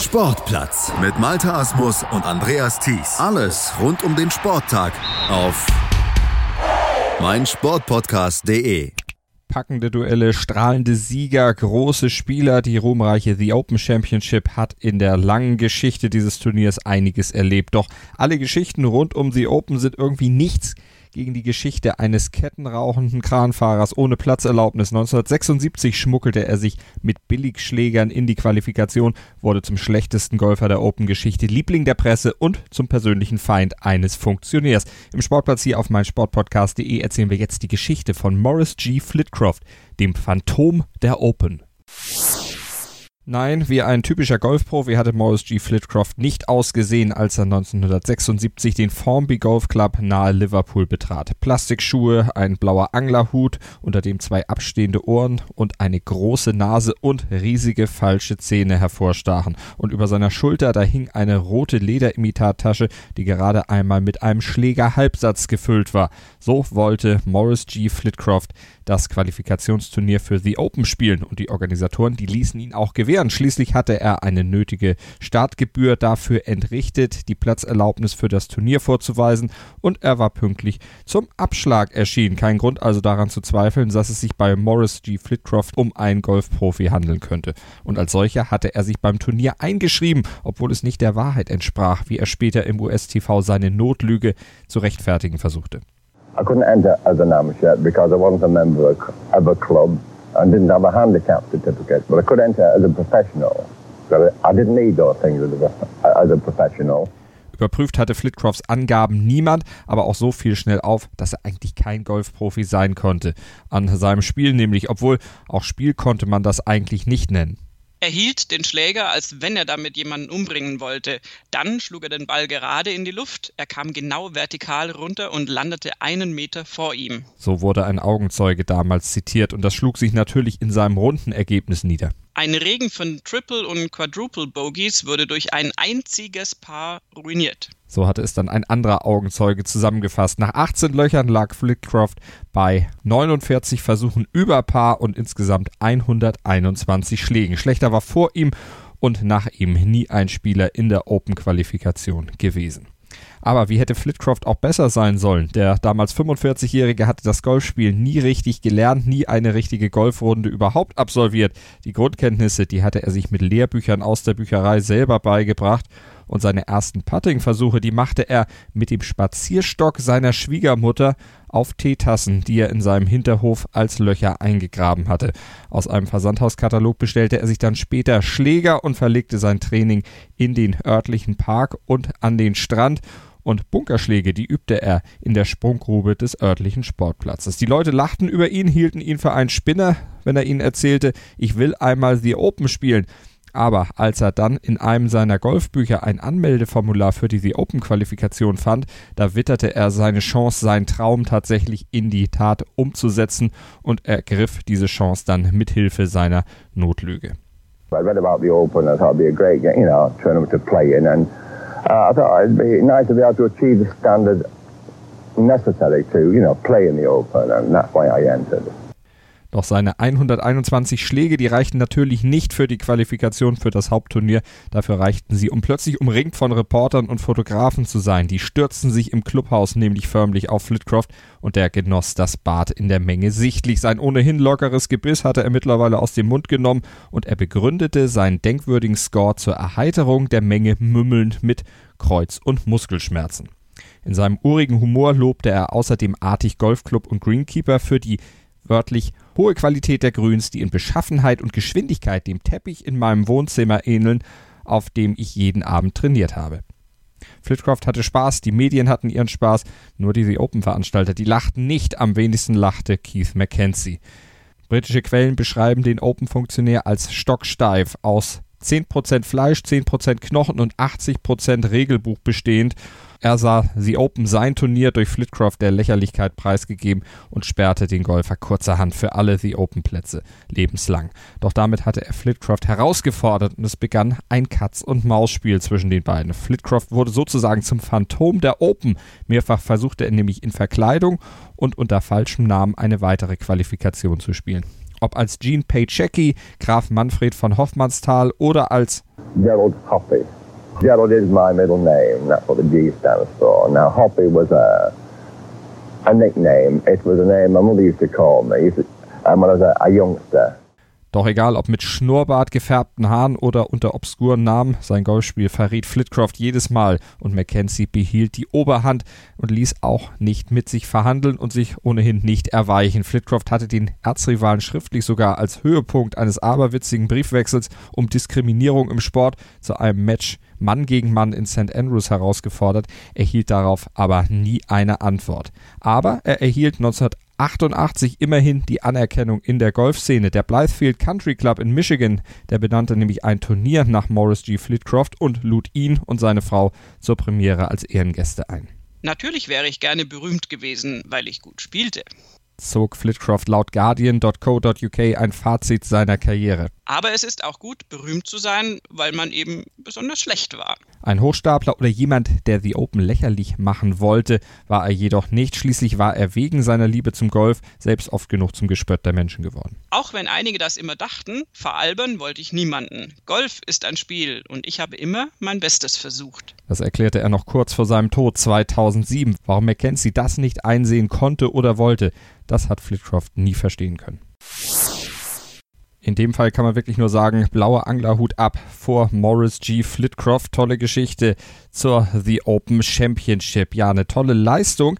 Sportplatz mit Malta Asmus und Andreas Thies. Alles rund um den Sporttag auf meinsportpodcast.de. Packende Duelle, strahlende Sieger, große Spieler. Die ruhmreiche The Open Championship hat in der langen Geschichte dieses Turniers einiges erlebt. Doch alle Geschichten rund um The Open sind irgendwie nichts gegen die Geschichte eines kettenrauchenden Kranfahrers ohne Platzerlaubnis. 1976 schmuggelte er sich mit Billigschlägern in die Qualifikation, wurde zum schlechtesten Golfer der Open-Geschichte, Liebling der Presse und zum persönlichen Feind eines Funktionärs. Im Sportplatz hier auf meinsportpodcast.de erzählen wir jetzt die Geschichte von Morris G. Flitcroft, dem Phantom der Open. Nein, wie ein typischer Golfprofi hatte Morris G. Flitcroft nicht ausgesehen, als er 1976 den Formby Golf Club nahe Liverpool betrat. Plastikschuhe, ein blauer Anglerhut, unter dem zwei abstehende Ohren und eine große Nase und riesige falsche Zähne hervorstachen. Und über seiner Schulter, da hing eine rote Lederimitattasche, die gerade einmal mit einem Schlägerhalbsatz gefüllt war. So wollte Morris G. Flitcroft das Qualifikationsturnier für The Open spielen und die Organisatoren, die ließen ihn auch gewähren. Schließlich hatte er eine nötige Startgebühr dafür entrichtet, die Platzerlaubnis für das Turnier vorzuweisen und er war pünktlich zum Abschlag erschienen. Kein Grund also daran zu zweifeln, dass es sich bei Morris G. Flitcroft um einen Golfprofi handeln könnte. Und als solcher hatte er sich beim Turnier eingeschrieben, obwohl es nicht der Wahrheit entsprach, wie er später im US-TV seine Notlüge zu rechtfertigen versuchte. I couldn't enter as an amateur because I wasn't a member of a club and didn't have a handicap certificate. But I could enter as a professional. So I didn't need those things as a professional. Überprüft hatte Flitcrofts Angaben niemand, aber auch so fiel schnell auf, dass er eigentlich kein Golfprofi sein konnte. An seinem Spiel nämlich, obwohl auch Spiel konnte man das eigentlich nicht nennen. Er hielt den Schläger, als wenn er damit jemanden umbringen wollte. Dann schlug er den Ball gerade in die Luft. Er kam genau vertikal runter und landete einen Meter vor ihm. So wurde ein Augenzeuge damals zitiert und das schlug sich natürlich in seinem runden Ergebnis nieder. Ein Regen von Triple- und Quadruple-Bogies wurde durch ein einziges Paar ruiniert. So hatte es dann ein anderer Augenzeuge zusammengefasst. Nach 18 Löchern lag Flitcroft bei 49 Versuchen über Paar und insgesamt 121 Schlägen. Schlechter war vor ihm und nach ihm nie ein Spieler in der Open-Qualifikation gewesen. Aber wie hätte Flitcroft auch besser sein sollen? Der damals 45-Jährige hatte das Golfspiel nie richtig gelernt, nie eine richtige Golfrunde überhaupt absolviert. Die Grundkenntnisse, die hatte er sich mit Lehrbüchern aus der Bücherei selber beigebracht und seine ersten Putting-Versuche, die machte er mit dem Spazierstock seiner Schwiegermutter auf Teetassen, die er in seinem Hinterhof als Löcher eingegraben hatte. Aus einem Versandhauskatalog bestellte er sich dann später Schläger und verlegte sein Training in den örtlichen Park und an den Strand und Bunkerschläge, die übte er in der Sprunggrube des örtlichen Sportplatzes. Die Leute lachten über ihn, hielten ihn für einen Spinner, wenn er ihnen erzählte, ich will einmal The Open spielen. Aber als er dann in einem seiner Golfbücher ein Anmeldeformular für die The Open Qualifikation fand, da witterte er seine Chance, seinen Traum tatsächlich in die Tat umzusetzen und ergriff diese Chance dann mit Hilfe seiner Notlüge. I read about the Open. I thought it'd be a great, you know, tournament to play in, and uh, I thought it'd be nice to be able to achieve the standard necessary to, you know, play in the Open, and that's why I entered. Doch seine 121 Schläge, die reichten natürlich nicht für die Qualifikation für das Hauptturnier. Dafür reichten sie, um plötzlich umringt von Reportern und Fotografen zu sein. Die stürzten sich im Clubhaus nämlich förmlich auf Flitcroft und der genoss das Bad in der Menge sichtlich. Sein ohnehin lockeres Gebiss hatte er mittlerweile aus dem Mund genommen und er begründete seinen denkwürdigen Score zur Erheiterung der Menge mümmelnd mit Kreuz- und Muskelschmerzen. In seinem urigen Humor lobte er außerdem Artig Golfclub und Greenkeeper für die wörtlich hohe Qualität der Grüns, die in Beschaffenheit und Geschwindigkeit dem Teppich in meinem Wohnzimmer ähneln, auf dem ich jeden Abend trainiert habe. Flitcroft hatte Spaß, die Medien hatten ihren Spaß, nur die The Open-Veranstalter, die lachten nicht, am wenigsten lachte Keith McKenzie. Britische Quellen beschreiben den Open-Funktionär als stocksteif, aus 10% Fleisch, 10% Knochen und 80% Regelbuch bestehend er sah The Open sein Turnier durch Flitcroft der Lächerlichkeit preisgegeben und sperrte den Golfer kurzerhand für alle The Open Plätze lebenslang. Doch damit hatte er Flitcroft herausgefordert und es begann ein Katz-und-Maus-Spiel zwischen den beiden. Flitcroft wurde sozusagen zum Phantom der Open. Mehrfach versuchte er nämlich in Verkleidung und unter falschem Namen eine weitere Qualifikation zu spielen. Ob als Gene Paychecki, Graf Manfred von Hoffmannsthal oder als Gerald Hoppy. Gerald is my middle name. That's what the G stands for. Now, Hoppy was a, a nickname. It was a name my mother used to call me um, when I was a, a youngster. Doch egal, ob mit Schnurrbart, gefärbten Haaren oder unter obskuren Namen, sein Golfspiel verriet Flitcroft jedes Mal und Mackenzie behielt die Oberhand und ließ auch nicht mit sich verhandeln und sich ohnehin nicht erweichen. Flitcroft hatte den Erzrivalen schriftlich sogar als Höhepunkt eines aberwitzigen Briefwechsels um Diskriminierung im Sport zu einem Match Mann gegen Mann in St. Andrews herausgefordert, erhielt darauf aber nie eine Antwort. Aber er erhielt 1988 immerhin die Anerkennung in der Golfszene. Der Blythefield Country Club in Michigan, der benannte nämlich ein Turnier nach Morris G. Flitcroft und lud ihn und seine Frau zur Premiere als Ehrengäste ein. Natürlich wäre ich gerne berühmt gewesen, weil ich gut spielte zog Flitcroft laut Guardian.co.uk ein Fazit seiner Karriere. Aber es ist auch gut, berühmt zu sein, weil man eben besonders schlecht war. Ein Hochstapler oder jemand, der The Open lächerlich machen wollte, war er jedoch nicht. Schließlich war er wegen seiner Liebe zum Golf selbst oft genug zum Gespött der Menschen geworden. Auch wenn einige das immer dachten, veralbern wollte ich niemanden. Golf ist ein Spiel und ich habe immer mein Bestes versucht. Das erklärte er noch kurz vor seinem Tod 2007. Warum Mackenzie das nicht einsehen konnte oder wollte, das hat Flitcroft nie verstehen können. In dem Fall kann man wirklich nur sagen, blauer Anglerhut ab vor Morris G. Flitcroft. Tolle Geschichte zur The Open Championship. Ja, eine tolle Leistung.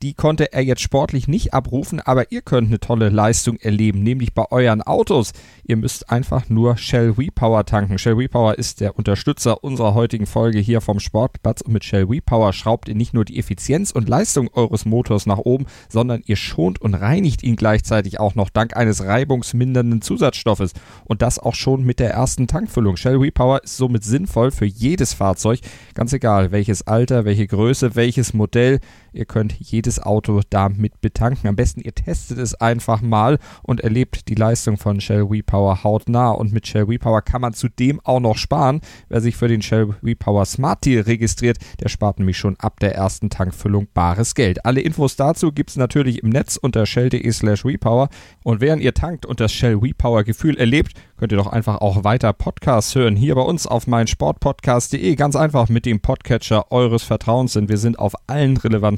Die konnte er jetzt sportlich nicht abrufen, aber ihr könnt eine tolle Leistung erleben, nämlich bei euren Autos. Ihr müsst einfach nur Shell WePower tanken. Shell WePower ist der Unterstützer unserer heutigen Folge hier vom Sportplatz und mit Shell WePower schraubt ihr nicht nur die Effizienz und Leistung eures Motors nach oben, sondern ihr schont und reinigt ihn gleichzeitig auch noch dank eines reibungsmindernden Zusatzstoffes und das auch schon mit der ersten Tankfüllung. Shell WePower ist somit sinnvoll für jedes Fahrzeug, ganz egal welches Alter, welche Größe, welches Modell. Ihr könnt jedes Auto damit betanken. Am besten ihr testet es einfach mal und erlebt die Leistung von Shell WePower hautnah. Und mit Shell WePower kann man zudem auch noch sparen. Wer sich für den Shell WePower Smart Deal registriert, der spart nämlich schon ab der ersten Tankfüllung bares Geld. Alle Infos dazu gibt es natürlich im Netz unter shell.de slash WePower. Und während ihr tankt und das Shell WePower Gefühl erlebt, könnt ihr doch einfach auch weiter Podcasts hören. Hier bei uns auf meinsportpodcast.de. Ganz einfach mit dem Podcatcher eures Vertrauens, denn wir sind auf allen relevanten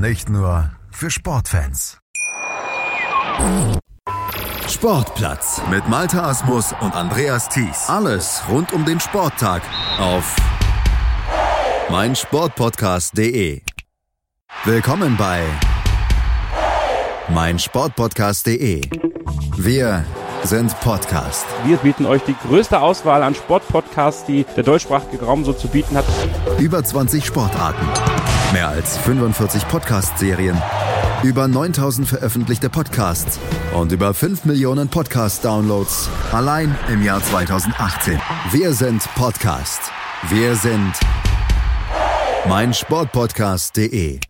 Nicht nur für Sportfans. Sportplatz mit Malte Asmus und Andreas Thies. Alles rund um den Sporttag auf meinsportpodcast.de. Willkommen bei meinsportpodcast.de. Wir sind Podcast. Wir bieten euch die größte Auswahl an Sportpodcasts, die der deutschsprachige Raum so zu bieten hat. Über 20 Sportarten, mehr als 45 Podcast-Serien, über 9000 veröffentlichte Podcasts und über 5 Millionen Podcast-Downloads allein im Jahr 2018. Wir sind Podcast. Wir sind meinsportpodcast.de.